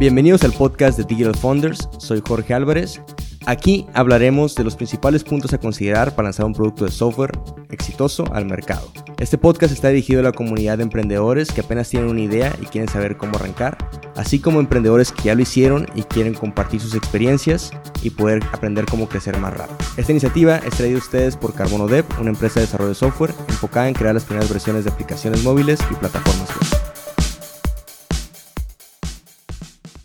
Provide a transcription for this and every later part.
Bienvenidos al podcast de Digital Founders, soy Jorge Álvarez. Aquí hablaremos de los principales puntos a considerar para lanzar un producto de software exitoso al mercado. Este podcast está dirigido a la comunidad de emprendedores que apenas tienen una idea y quieren saber cómo arrancar, así como emprendedores que ya lo hicieron y quieren compartir sus experiencias y poder aprender cómo crecer más rápido. Esta iniciativa es traída a ustedes por Carbono Dev, una empresa de desarrollo de software enfocada en crear las primeras versiones de aplicaciones móviles y plataformas web.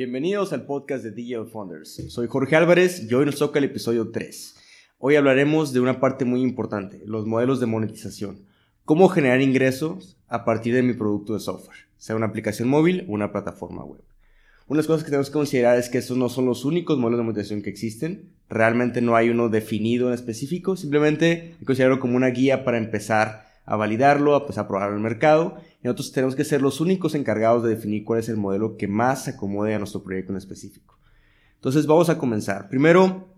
Bienvenidos al podcast de Digital Founders. Soy Jorge Álvarez y hoy nos toca el episodio 3. Hoy hablaremos de una parte muy importante, los modelos de monetización. Cómo generar ingresos a partir de mi producto de software, sea una aplicación móvil o una plataforma web. Una de las cosas que tenemos que considerar es que estos no son los únicos modelos de monetización que existen. Realmente no hay uno definido en específico, simplemente considerarlo como una guía para empezar a validarlo, pues, a probar el mercado. Y nosotros tenemos que ser los únicos encargados de definir cuál es el modelo que más se acomode a nuestro proyecto en específico. Entonces vamos a comenzar. Primero,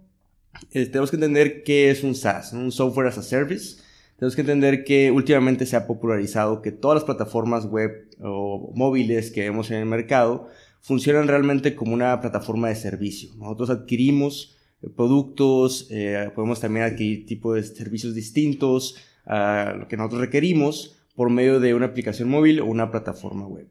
eh, tenemos que entender qué es un SaaS, un Software as a Service. Tenemos que entender que últimamente se ha popularizado que todas las plataformas web o móviles que vemos en el mercado funcionan realmente como una plataforma de servicio. Nosotros adquirimos eh, productos, eh, podemos también adquirir tipos de servicios distintos, lo que nosotros requerimos por medio de una aplicación móvil o una plataforma web.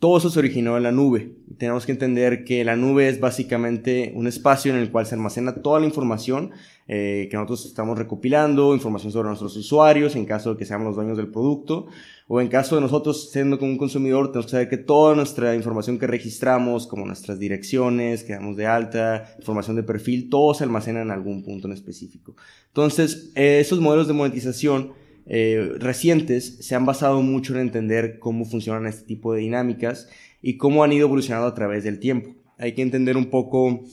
Todo eso se originó en la nube. Tenemos que entender que la nube es básicamente un espacio en el cual se almacena toda la información eh, que nosotros estamos recopilando, información sobre nuestros usuarios en caso de que seamos los dueños del producto, o en caso de nosotros siendo como un consumidor, tenemos que saber que toda nuestra información que registramos, como nuestras direcciones, que damos de alta, información de perfil, todo se almacena en algún punto en específico. Entonces, eh, esos modelos de monetización eh, recientes se han basado mucho en entender cómo funcionan este tipo de dinámicas y cómo han ido evolucionando a través del tiempo. Hay que entender un poco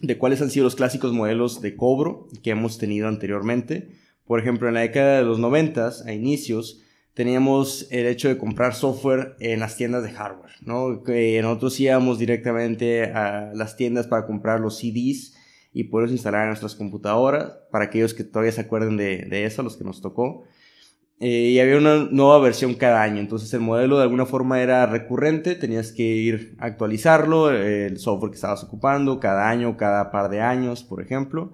de cuáles han sido los clásicos modelos de cobro que hemos tenido anteriormente. Por ejemplo, en la década de los 90, a inicios, teníamos el hecho de comprar software en las tiendas de hardware, ¿no? Que nosotros íbamos directamente a las tiendas para comprar los CDs y poderlos instalar en nuestras computadoras, para aquellos que todavía se acuerden de, de eso, los que nos tocó. Eh, y había una nueva versión cada año. Entonces el modelo de alguna forma era recurrente, tenías que ir a actualizarlo, el software que estabas ocupando cada año, cada par de años, por ejemplo.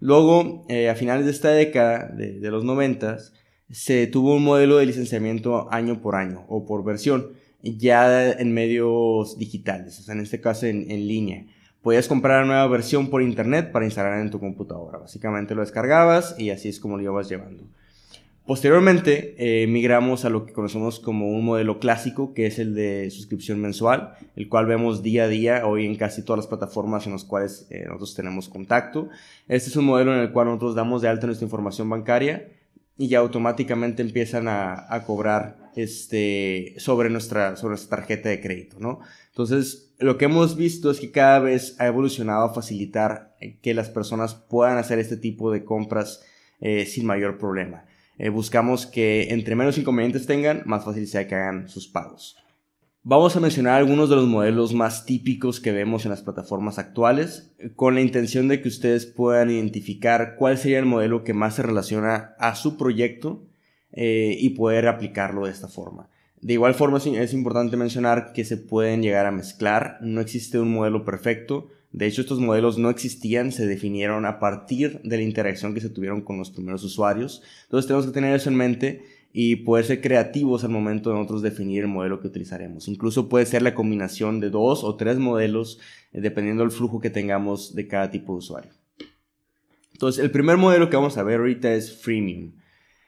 Luego, eh, a finales de esta década, de, los noventas, se tuvo un modelo de licenciamiento año por año o por versión, ya en medios digitales, o sea, en este caso en, en línea. Podías comprar una nueva versión por internet para instalar en tu computadora. Básicamente lo descargabas y así es como lo ibas llevando. Posteriormente, eh, migramos a lo que conocemos como un modelo clásico, que es el de suscripción mensual, el cual vemos día a día hoy en casi todas las plataformas en las cuales eh, nosotros tenemos contacto. Este es un modelo en el cual nosotros damos de alta nuestra información bancaria y ya automáticamente empiezan a, a cobrar este, sobre, nuestra, sobre nuestra tarjeta de crédito, ¿no? Entonces, lo que hemos visto es que cada vez ha evolucionado a facilitar eh, que las personas puedan hacer este tipo de compras sin mayor problema. Eh, buscamos que entre menos inconvenientes tengan, más fácil sea que hagan sus pagos. Vamos a mencionar algunos de los modelos más típicos que vemos en las plataformas actuales, con la intención de que ustedes puedan identificar cuál sería el modelo que más se relaciona a su proyecto eh, y poder aplicarlo de esta forma. De igual forma es importante mencionar que se pueden llegar a mezclar, no existe un modelo perfecto, de hecho, estos modelos no existían, se definieron a partir de la interacción que se tuvieron con los primeros usuarios. Entonces tenemos que tener eso en mente y poder ser creativos al momento de nosotros definir el modelo que utilizaremos. Incluso puede ser la combinación de dos o tres modelos eh, dependiendo del flujo que tengamos de cada tipo de usuario. Entonces, el primer modelo que vamos a ver ahorita es Freemium.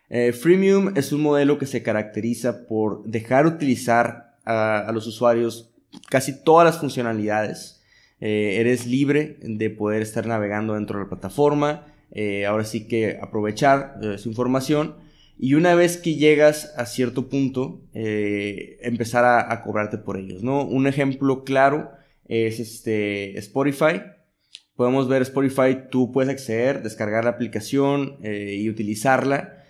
Eh, freemium es un modelo que se caracteriza por dejar utilizar a los usuarios casi todas las funcionalidades eh, eres libre de poder estar navegando dentro de la plataforma, eh, ahora sí que aprovechar eh, su información y una vez que llegas a cierto punto, empezar a, cobrarte por ellos, ¿no? Un ejemplo claro es este Spotify. Podemos ver Spotify, tú puedes acceder, descargar la aplicación y utilizarla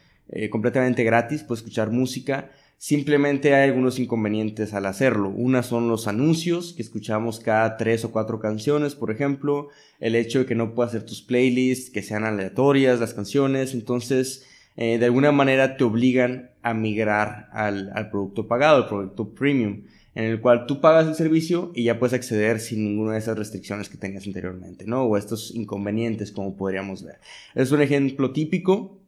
completamente gratis, puedes escuchar música Simplemente hay algunos inconvenientes al hacerlo. Una son los anuncios, que escuchamos cada tres o cuatro canciones, por ejemplo. El hecho de que no puedas hacer tus playlists, que sean aleatorias las canciones. Entonces, eh, de alguna manera te obligan a migrar al, producto pagado, al producto premium. en el cual tú pagas el servicio y ya puedes acceder sin ninguna de esas restricciones que tenías anteriormente, ¿no? O estos inconvenientes, como podríamos ver. Es un ejemplo típico.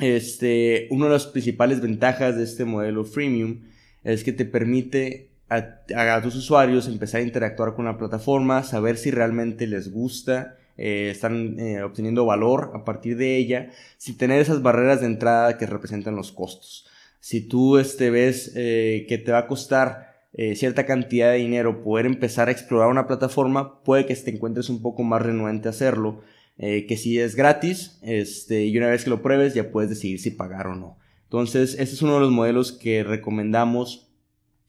Este, una de las principales ventajas de este modelo freemium es que te permite a, tus usuarios empezar a interactuar con la plataforma, saber si realmente les gusta, eh, están eh, obteniendo valor a partir de ella, sin tener esas barreras de entrada que representan los costos. Si tú este, ves eh, que te va a costar cierta cantidad de dinero poder empezar a explorar una plataforma, puede que te encuentres un poco más renuente a hacerlo. Eh, que si es gratis, este, y una vez que lo pruebes ya puedes decidir si pagar o no. Entonces, este es uno de los modelos que recomendamos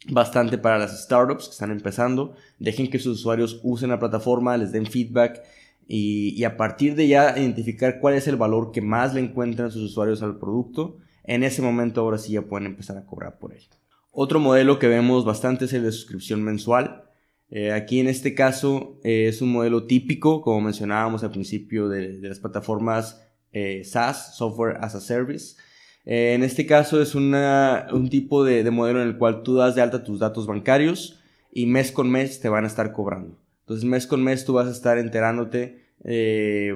bastante para las startups que están empezando. Dejen que sus usuarios usen la plataforma, les den feedback y, y, a partir de ya identificar cuál es el valor que más le encuentran sus usuarios al producto. En ese momento ahora sí ya pueden empezar a cobrar por ello. Otro modelo que vemos bastante es el de suscripción mensual. Eh, aquí en este caso eh, es un modelo típico, como mencionábamos al principio, de, las plataformas eh, SaaS, Software as a Service. en este caso es un tipo de, modelo en el cual tú das de alta tus datos bancarios y mes con mes te van a estar cobrando. Entonces mes con mes tú vas a estar enterándote,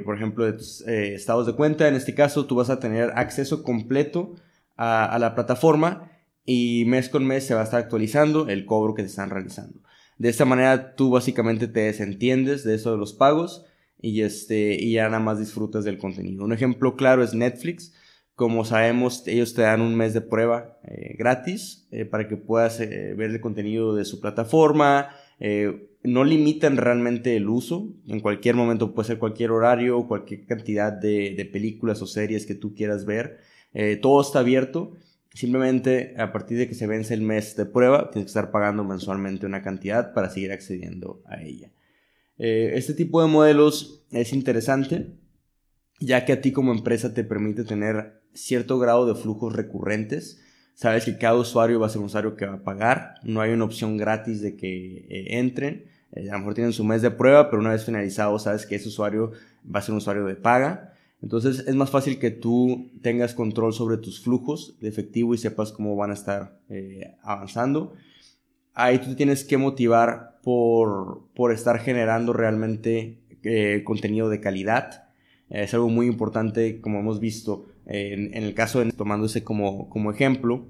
por ejemplo, de tus estados de cuenta. En este caso tú vas a tener acceso completo a, a la plataforma y mes con mes se va a estar actualizando el cobro que te están realizando. De esta manera tú básicamente te desentiendes de eso de los pagos y, este, y ya nada más disfrutas del contenido. Un ejemplo claro es Netflix. Como sabemos, ellos te dan un mes de prueba eh, gratis eh, para que puedas eh, ver el contenido de su plataforma. no limitan realmente el uso. En cualquier momento puede ser cualquier horario, cualquier cantidad de, de películas o series que tú quieras ver. todo está abierto Simplemente a partir de que se vence el mes de prueba, tienes que estar pagando mensualmente una cantidad para seguir accediendo a ella. Eh, este tipo de modelos es interesante, ya que a ti como empresa te permite tener cierto grado de flujos recurrentes. Sabes que cada usuario va a ser un usuario que va a pagar, no hay una opción gratis de que eh, entren. Eh, a lo mejor tienen su mes de prueba, pero una vez finalizado sabes que ese usuario va a ser un usuario de paga. Entonces es más fácil que tú tengas control sobre tus flujos de efectivo y sepas cómo van a estar eh, avanzando. Ahí tú tienes que motivar por, por estar generando realmente eh, contenido de calidad. es algo muy importante, como hemos visto en, en el caso de tomándose como, como ejemplo,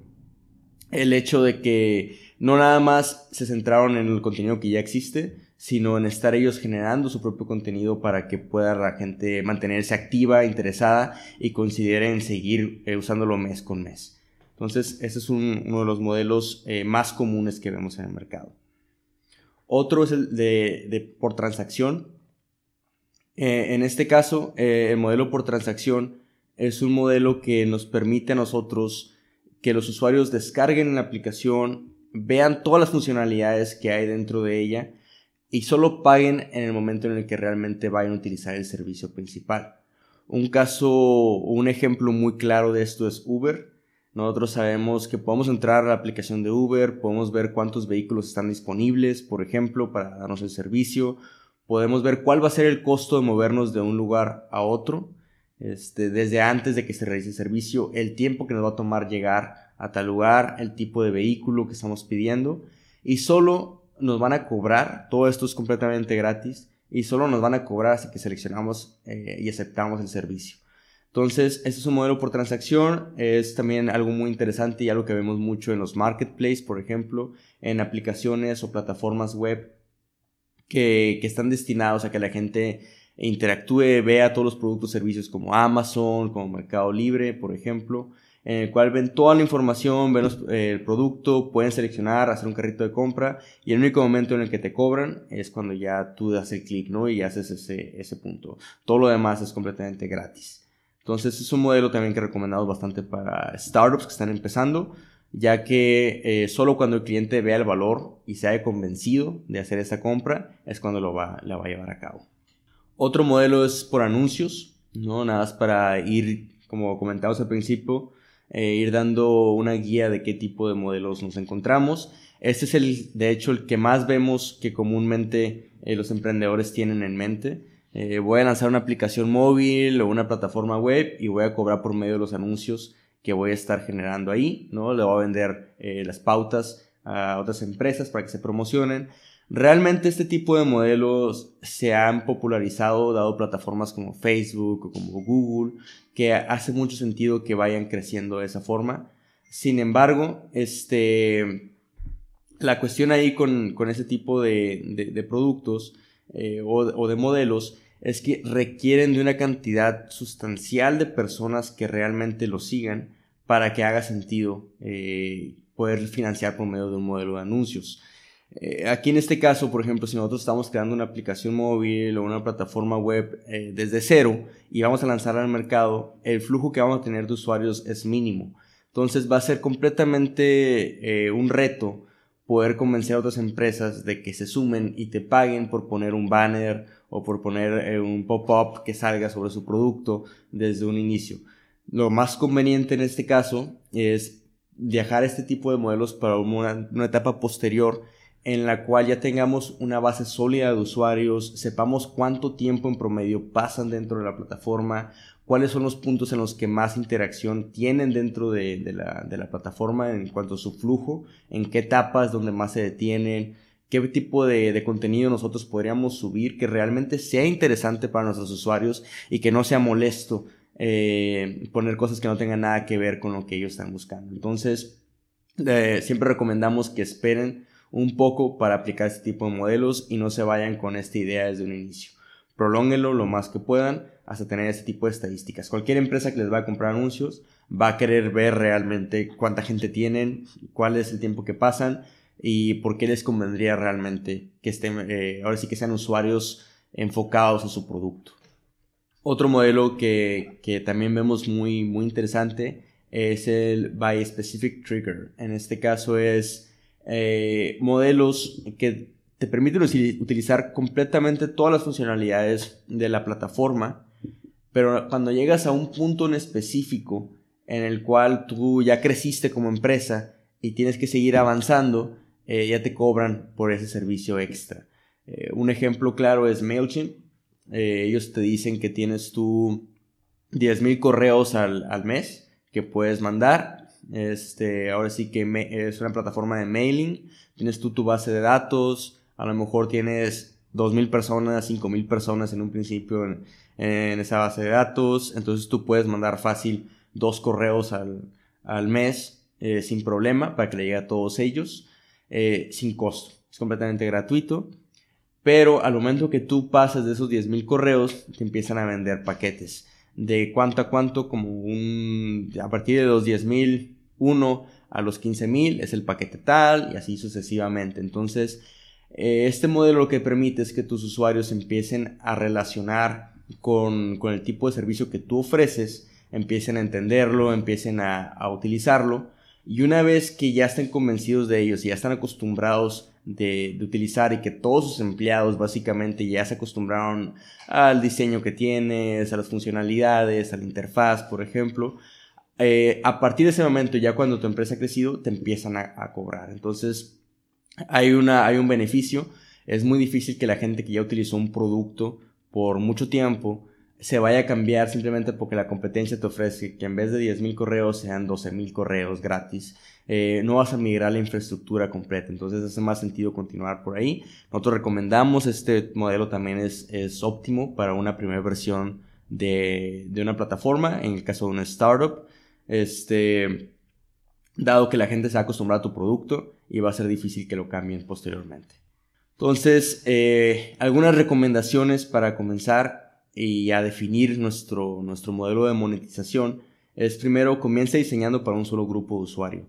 el hecho de que no nada más se centraron en el contenido que ya existe, sino en estar ellos generando su propio contenido para que pueda la gente mantenerse activa, interesada y consideren seguir eh, usándolo mes con mes. Entonces, ese es uno de los modelos eh, más comunes que vemos en el mercado. Otro es el de, por transacción. Eh, en este caso, el modelo por transacción es un modelo que nos permite a nosotros que los usuarios descarguen la aplicación, vean todas las funcionalidades que hay dentro de ella y solo paguen en el momento en el que realmente vayan a utilizar el servicio principal. Un caso, un ejemplo muy claro de esto es Uber. Nosotros sabemos que podemos entrar a la aplicación de Uber, podemos ver cuántos vehículos están disponibles, por ejemplo, para darnos el servicio. Podemos ver cuál va a ser el costo de movernos de un lugar a otro, este, desde antes de que se realice el servicio, el tiempo que nos va a tomar llegar a tal lugar, el tipo de vehículo que estamos pidiendo. Y solo nos van a cobrar, todo esto es completamente gratis y solo nos van a cobrar hasta que seleccionamos eh, y aceptamos el servicio. Entonces, este es un modelo por transacción, es también algo muy interesante y algo que vemos mucho en los marketplaces, por ejemplo, en aplicaciones o plataformas web que, que están destinados a que la gente interactúe, vea todos los productos y servicios como Amazon, como Mercado Libre, por ejemplo, en el cual ven toda la información, ven eh, el producto, pueden seleccionar, hacer un carrito de compra y el único momento en el que te cobran es cuando ya tú das el clic, ¿no? Y haces ese, ese punto. Todo lo demás es completamente gratis. Entonces es un modelo también que recomendamos bastante para startups que están empezando, ya que eh, solo cuando el cliente vea el valor y se haya convencido de hacer esa compra es cuando lo va, la va a llevar a cabo. Otro modelo es por anuncios, ¿no? Nada más para ir, como comentamos al principio, eh, ir dando una guía de qué tipo de modelos nos encontramos. Este es el, de hecho, el que más vemos que comúnmente eh, los emprendedores tienen en mente. Eh, voy a lanzar una aplicación móvil o una plataforma web y voy a cobrar por medio de los anuncios que voy a estar generando ahí, ¿no? Le voy a vender las pautas a otras empresas para que se promocionen. Realmente este tipo de modelos se han popularizado dado plataformas como Facebook o como Google, que hace mucho sentido que vayan creciendo de esa forma. Sin embargo, este, la cuestión ahí con, ese tipo de, productos eh, o, de modelos es que requieren de una cantidad sustancial de personas que realmente lo sigan para que haga sentido eh, poder financiar por medio de un modelo de anuncios. Eh, aquí en este caso, por ejemplo, si nosotros estamos creando una aplicación móvil o una plataforma web eh, desde cero y vamos a lanzar al mercado, el flujo que vamos a tener de usuarios es mínimo. Entonces va a ser completamente un reto poder convencer a otras empresas de que se sumen y te paguen por poner un banner o por poner un pop-up que salga sobre su producto desde un inicio. Lo más conveniente en este caso es viajar este tipo de modelos para una, etapa posterior en la cual ya tengamos una base sólida de usuarios, sepamos cuánto tiempo en promedio pasan dentro de la plataforma, cuáles son los puntos en los que más interacción tienen dentro de, la, plataforma en cuanto a su flujo, en qué etapas donde más se detienen, qué tipo de, de, contenido nosotros podríamos subir que realmente sea interesante para nuestros usuarios y que no sea molesto eh, poner cosas que no tengan nada que ver con lo que ellos están buscando. Entonces, eh, siempre recomendamos que esperen un poco para aplicar este tipo de modelos y no se vayan con esta idea desde un inicio. Prolónguenlo lo más que puedan hasta tener este tipo de estadísticas. Cualquier empresa que les va a comprar anuncios va a querer ver realmente cuánta gente tienen, cuál es el tiempo que pasan y por qué les convendría realmente que estén, eh, ahora sí que sean usuarios enfocados en su producto. Otro modelo que, también vemos muy, muy interesante es el by specific trigger. En este caso es eh, modelos que te permiten utilizar completamente todas las funcionalidades de la plataforma, pero cuando llegas a un punto en específico en el cual tú ya creciste como empresa y tienes que seguir avanzando, eh, ya te cobran por ese servicio extra. Eh, un ejemplo claro es MailChimp. Ellos te dicen que tienes tú 10.000 correos al, mes que puedes mandar. Este, ahora sí que es una plataforma de mailing. Tienes tú tu base de datos. A lo mejor tienes 2.000 personas, 5.000 personas en un principio en, esa base de datos. Entonces tú puedes mandar fácil dos correos al, al mes eh, sin problema para que le llegue a todos ellos eh, sin costo. Es completamente gratuito. Pero al momento que tú pasas de esos 10.000 correos, te empiezan a vender paquetes de cuánto a cuánto, como un, a partir de los 10 mil 1 a los 15.000 es el paquete tal y así sucesivamente. Entonces, eh, este modelo lo que permite es que tus usuarios empiecen a relacionar con, con el tipo de servicio que tú ofreces, empiecen a entenderlo, empiecen a, a, utilizarlo y una vez que ya estén convencidos de ellos y ya están acostumbrados de, de utilizar y que todos sus empleados básicamente ya se acostumbraron al diseño que tienes, a las funcionalidades, a la interfaz, por ejemplo, eh, a partir de ese momento, ya cuando tu empresa ha crecido, te empiezan a, cobrar. Entonces, hay, una, hay un beneficio. Es muy difícil que la gente que ya utilizó un producto por mucho tiempo se vaya a cambiar simplemente porque la competencia te ofrece que en vez de 10.000 correos sean 12.000 correos gratis. Eh, no vas a migrar la infraestructura completa, entonces hace más sentido continuar por ahí. Nosotros recomendamos este modelo también es, es óptimo para una primera versión de, de, una plataforma, en el caso de una startup, este, dado que la gente se ha acostumbrado a tu producto y va a ser difícil que lo cambien posteriormente. Entonces, eh, algunas recomendaciones para comenzar y a definir nuestro, nuestro modelo de monetización es primero comienza diseñando para un solo grupo de usuario.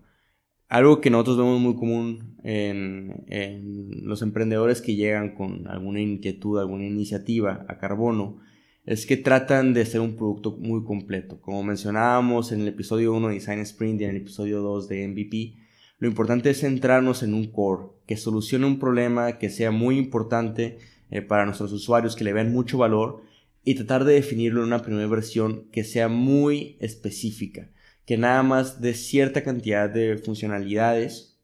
Algo que nosotros vemos muy común en, en, los emprendedores que llegan con alguna inquietud, alguna iniciativa a carbono, es que tratan de hacer un producto muy completo. Como mencionábamos en el episodio 1 de Design Sprint y en el episodio 2 de MVP, lo importante es centrarnos en un core que solucione un problema que sea muy importante eh, para nuestros usuarios, que le vean mucho valor y tratar de definirlo en una primera versión que sea muy específica, que nada más de cierta cantidad de funcionalidades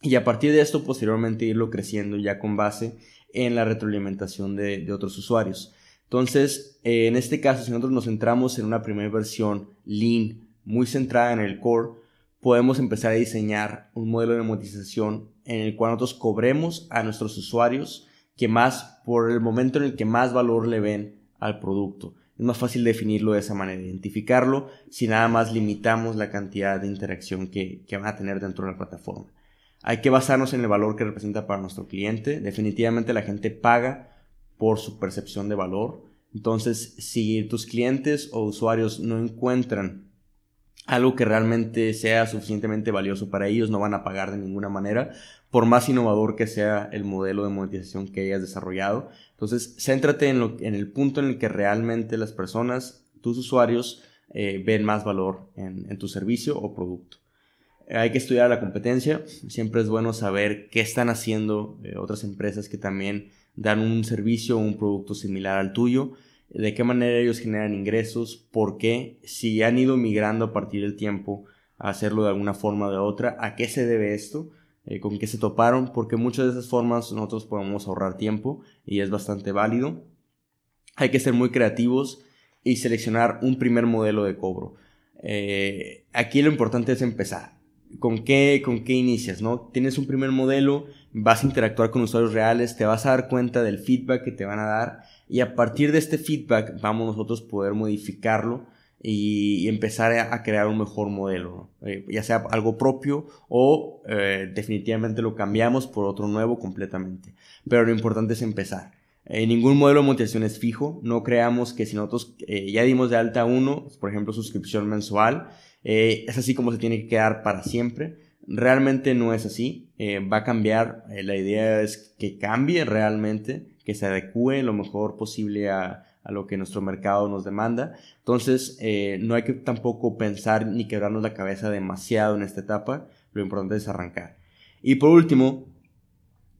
y a partir de esto posteriormente irlo creciendo ya con base en la retroalimentación de, otros usuarios. Entonces, eh, en este caso, si nosotros nos centramos en una primera versión lean, muy centrada en el core, podemos empezar a diseñar un modelo de monetización en el cual nosotros cobremos a nuestros usuarios que más por el momento en el que más valor le ven al producto. Es más fácil definirlo de esa manera, identificarlo si nada más limitamos la cantidad de interacción que, que van a tener dentro de la plataforma. Hay que basarnos en el valor que representa para nuestro cliente. Definitivamente la gente paga por su percepción de valor. Entonces, si tus clientes o usuarios no encuentran algo que realmente sea suficientemente valioso para ellos, no van a pagar de ninguna manera, por más innovador que sea el modelo de monetización que hayas desarrollado. Entonces, céntrate en, lo, en el punto en el que realmente las personas, tus usuarios, eh, ven más valor en, tu servicio o producto. Hay que estudiar la competencia, siempre es bueno saber qué están haciendo eh, otras empresas que también dan un servicio o un producto similar al tuyo de qué manera ellos generan ingresos, por qué, si han ido migrando a partir del tiempo a hacerlo de alguna forma o de otra, a qué se debe esto, eh, con qué se toparon, porque muchas de esas formas nosotros podemos ahorrar tiempo y es bastante válido. Hay que ser muy creativos y seleccionar un primer modelo de cobro. Eh, aquí lo importante es empezar. ¿Con qué, ¿Con qué inicias? ¿no? Tienes un primer modelo, vas a interactuar con usuarios reales, te vas a dar cuenta del feedback que te van a dar y a partir de este feedback vamos nosotros poder modificarlo y, empezar a, crear un mejor modelo, eh, ya sea algo propio o eh, definitivamente lo cambiamos por otro nuevo completamente. Pero lo importante es empezar. Eh, ningún modelo de monetización es fijo, no creamos que si nosotros ya dimos de alta uno, por ejemplo suscripción mensual, es así como se tiene que quedar para siempre. Realmente no es así, va a cambiar, la idea es que cambie realmente que se adecue lo mejor posible a, lo que nuestro mercado nos demanda. Entonces, eh, no hay que tampoco pensar ni quebrarnos la cabeza demasiado en esta etapa. Lo importante es arrancar. Y por último,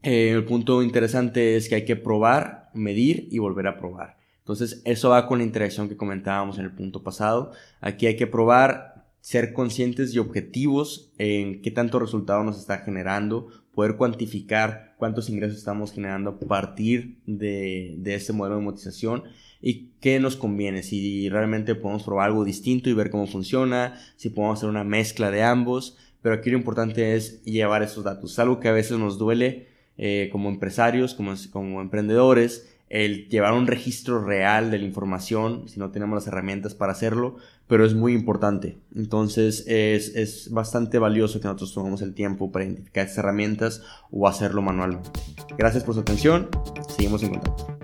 eh, el punto interesante es que hay que probar, medir y volver a probar. Entonces, eso va con la interacción que comentábamos en el punto pasado. Aquí hay que probar, ser conscientes y objetivos en qué tanto resultado nos está generando, poder cuantificar cuántos ingresos estamos generando a partir de, de este modelo de monetización y qué nos conviene, si realmente podemos probar algo distinto y ver cómo funciona, si podemos hacer una mezcla de ambos, pero aquí lo importante es llevar esos datos, algo que a veces nos duele eh, como empresarios, como, como emprendedores, el llevar un registro real de la información, si no tenemos las herramientas para hacerlo, pero es muy importante. Entonces es, es bastante valioso que nosotros tomemos el tiempo para identificar estas herramientas o hacerlo manualmente. Gracias por su atención, seguimos en contacto.